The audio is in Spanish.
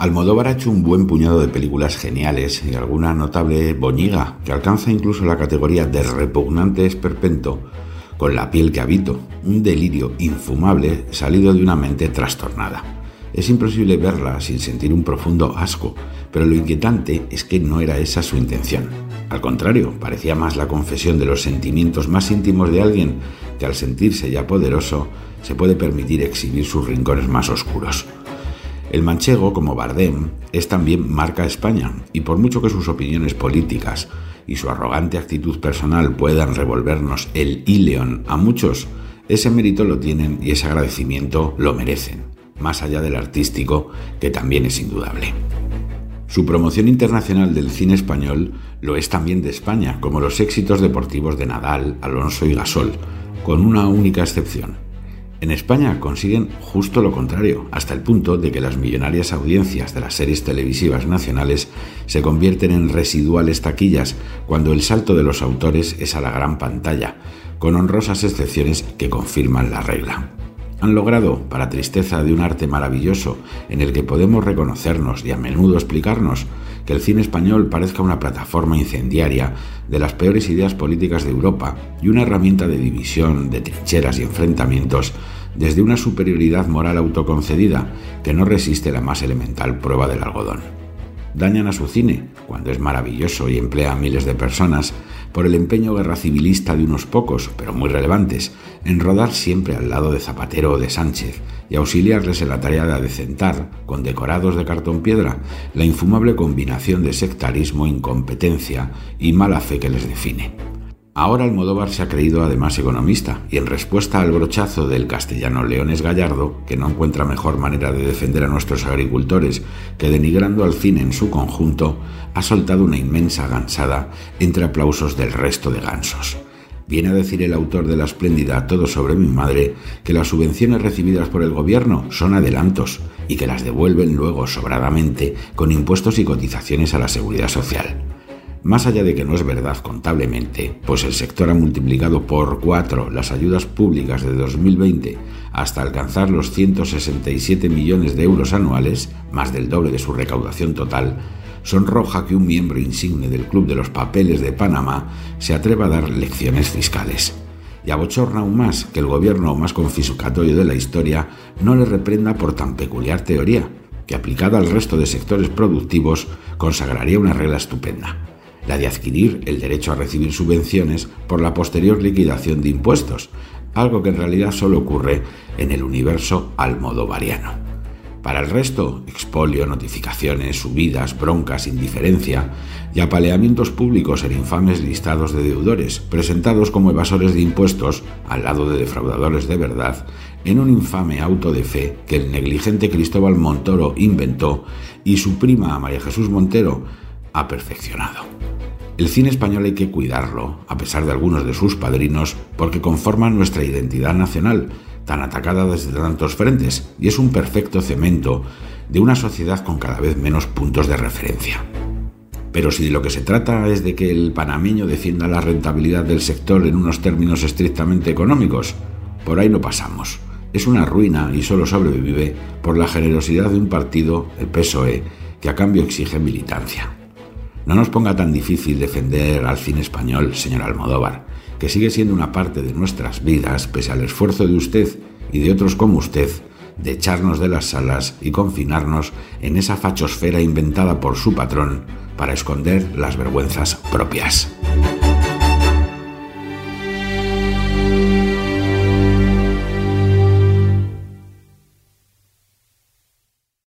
Almodóvar ha hecho un buen puñado de películas geniales y alguna notable boñiga que alcanza incluso la categoría de repugnante esperpento con la piel que habito, un delirio infumable salido de una mente trastornada. Es imposible verla sin sentir un profundo asco, pero lo inquietante es que no era esa su intención. Al contrario, parecía más la confesión de los sentimientos más íntimos de alguien que al sentirse ya poderoso se puede permitir exhibir sus rincones más oscuros. El manchego, como Bardem, es también marca España, y por mucho que sus opiniones políticas y su arrogante actitud personal puedan revolvernos el ileón a muchos, ese mérito lo tienen y ese agradecimiento lo merecen, más allá del artístico, que también es indudable. Su promoción internacional del cine español lo es también de España, como los éxitos deportivos de Nadal, Alonso y Gasol, con una única excepción en España consiguen justo lo contrario, hasta el punto de que las millonarias audiencias de las series televisivas nacionales se convierten en residuales taquillas cuando el salto de los autores es a la gran pantalla, con honrosas excepciones que confirman la regla. Han logrado, para tristeza de un arte maravilloso en el que podemos reconocernos y a menudo explicarnos, que el cine español parezca una plataforma incendiaria de las peores ideas políticas de Europa y una herramienta de división, de trincheras y enfrentamientos desde una superioridad moral autoconcedida que no resiste la más elemental prueba del algodón. Dañan a su cine, cuando es maravilloso y emplea a miles de personas, por el empeño guerra civilista de unos pocos, pero muy relevantes, en rodar siempre al lado de Zapatero o de Sánchez, y auxiliarles en la tarea de adecentar, con decorados de cartón piedra, la infumable combinación de sectarismo, incompetencia y mala fe que les define. Ahora Almodóvar se ha creído además economista y en respuesta al brochazo del castellano Leones Gallardo, que no encuentra mejor manera de defender a nuestros agricultores que denigrando al cine en su conjunto, ha soltado una inmensa gansada entre aplausos del resto de gansos. Viene a decir el autor de la espléndida Todo sobre mi madre que las subvenciones recibidas por el gobierno son adelantos y que las devuelven luego sobradamente con impuestos y cotizaciones a la seguridad social. Más allá de que no es verdad contablemente, pues el sector ha multiplicado por cuatro las ayudas públicas de 2020 hasta alcanzar los 167 millones de euros anuales, más del doble de su recaudación total, sonroja que un miembro insigne del Club de los Papeles de Panamá se atreva a dar lecciones fiscales. Y abochorna aún más que el gobierno más confiscatorio de la historia no le reprenda por tan peculiar teoría, que aplicada al resto de sectores productivos consagraría una regla estupenda, la de adquirir el derecho a recibir subvenciones por la posterior liquidación de impuestos, algo que en realidad solo ocurre en el universo almodovariano. Para el resto, expolio, notificaciones, subidas, broncas, indiferencia y apaleamientos públicos en infames listados de deudores, presentados como evasores de impuestos al lado de defraudadores de verdad, en un infame auto de fe que el negligente Cristóbal Montoro inventó y su prima María Jesús Montero ha perfeccionado. El cine español hay que cuidarlo, a pesar de algunos de sus padrinos, porque conforman nuestra identidad nacional, tan atacada desde tantos frentes y es un perfecto cemento de una sociedad con cada vez menos puntos de referencia. Pero si de lo que se trata es de que el panameño defienda la rentabilidad del sector en unos términos estrictamente económicos, por ahí no pasamos. Es una ruina y solo sobrevive por la generosidad de un partido, el PSOE, que a cambio exige militancia. No nos ponga tan difícil defender al cine español, señor Almodóvar que sigue siendo una parte de nuestras vidas, pese al esfuerzo de usted y de otros como usted, de echarnos de las salas y confinarnos en esa fachosfera inventada por su patrón para esconder las vergüenzas propias.